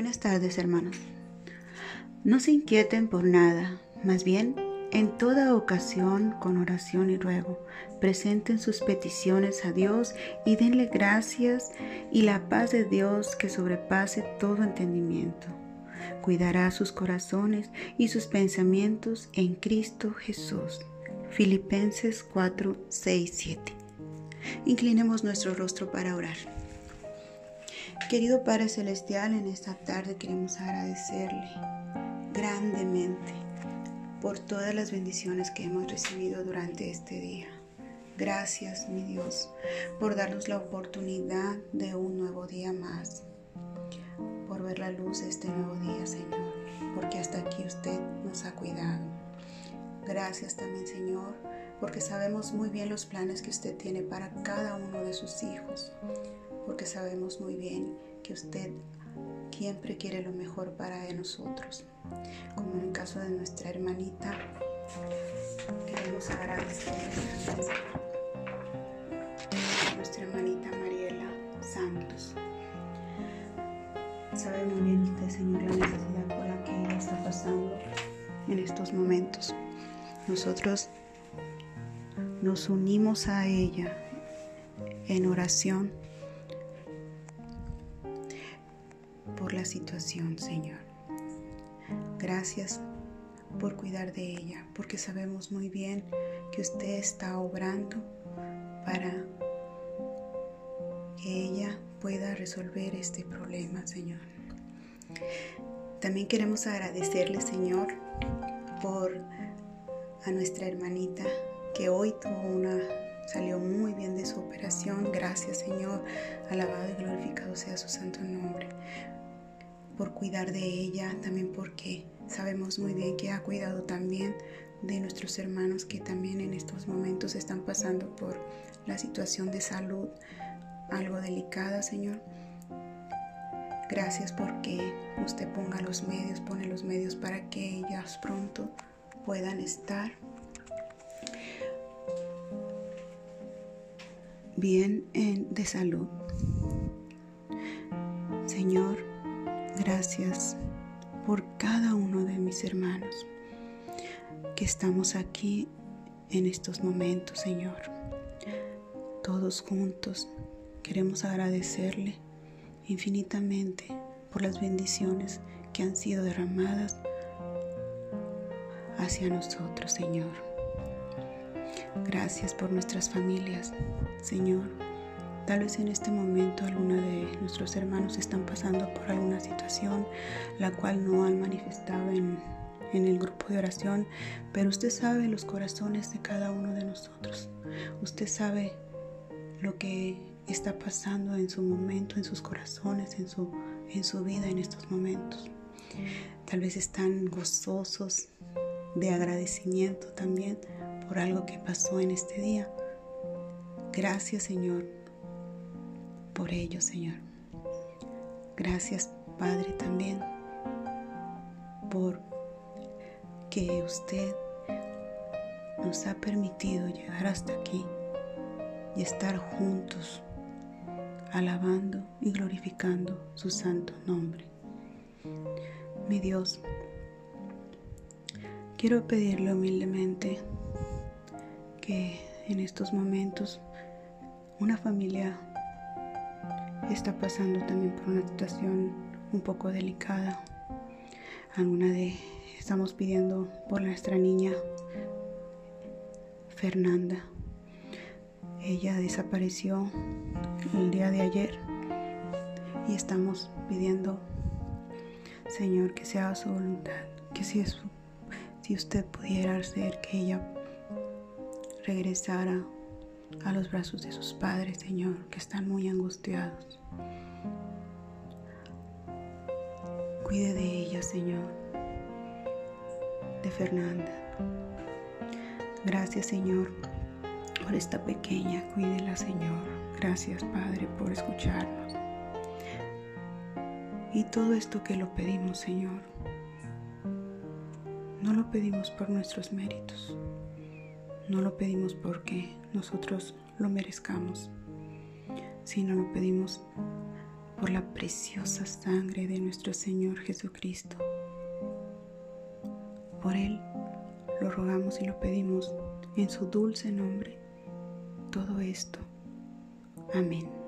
Buenas tardes, hermanos. No se inquieten por nada, más bien, en toda ocasión, con oración y ruego, presenten sus peticiones a Dios y denle gracias y la paz de Dios que sobrepase todo entendimiento. Cuidará sus corazones y sus pensamientos en Cristo Jesús. Filipenses 4, 6, 7. Inclinemos nuestro rostro para orar. Querido Padre Celestial, en esta tarde queremos agradecerle grandemente por todas las bendiciones que hemos recibido durante este día. Gracias, mi Dios, por darnos la oportunidad de un nuevo día más, por ver la luz de este nuevo día, Señor, porque hasta aquí usted nos ha cuidado. Gracias también, Señor, porque sabemos muy bien los planes que usted tiene para cada uno de sus hijos porque sabemos muy bien que usted siempre quiere lo mejor para nosotros. Como en el caso de nuestra hermanita, queremos agradecer a nuestra hermanita Mariela Santos. Sabemos bien usted, Señor, la necesidad por la que ella está pasando en estos momentos. Nosotros nos unimos a ella en oración por la situación, Señor. Gracias por cuidar de ella, porque sabemos muy bien que usted está obrando para que ella pueda resolver este problema, Señor. También queremos agradecerle, Señor, por a nuestra hermanita que hoy tuvo una salió muy bien de su operación. Gracias, Señor. Alabado y glorificado sea su santo nombre por cuidar de ella, también porque sabemos muy bien que ha cuidado también de nuestros hermanos que también en estos momentos están pasando por la situación de salud algo delicada, Señor. Gracias porque usted ponga los medios, pone los medios para que ellas pronto puedan estar bien en, de salud. Señor, Gracias por cada uno de mis hermanos que estamos aquí en estos momentos, Señor. Todos juntos queremos agradecerle infinitamente por las bendiciones que han sido derramadas hacia nosotros, Señor. Gracias por nuestras familias, Señor Tal vez en este momento alguna de nuestros hermanos están pasando por alguna situación la cual no han manifestado en, en el grupo de oración, pero usted sabe los corazones de cada uno de nosotros. Usted sabe lo que está pasando en su momento, en sus corazones, en su, en su vida en estos momentos. Tal vez están gozosos de agradecimiento también por algo que pasó en este día. Gracias Señor por ello, Señor. Gracias, Padre, también por que usted nos ha permitido llegar hasta aquí y estar juntos, alabando y glorificando su santo nombre. Mi Dios, quiero pedirle humildemente que en estos momentos una familia está pasando también por una situación un poco delicada. Alguna de estamos pidiendo por nuestra niña Fernanda. Ella desapareció el día de ayer y estamos pidiendo, Señor, que sea su voluntad, que si, si usted pudiera hacer que ella regresara a los brazos de sus padres, Señor, que están muy angustiados. Cuide de ella, Señor, de Fernanda. Gracias, Señor, por esta pequeña. Cuídela, Señor. Gracias, Padre, por escucharnos. Y todo esto que lo pedimos, Señor, no lo pedimos por nuestros méritos. No lo pedimos porque nosotros lo merezcamos, sino lo pedimos por la preciosa sangre de nuestro Señor Jesucristo. Por Él lo rogamos y lo pedimos en su dulce nombre. Todo esto. Amén.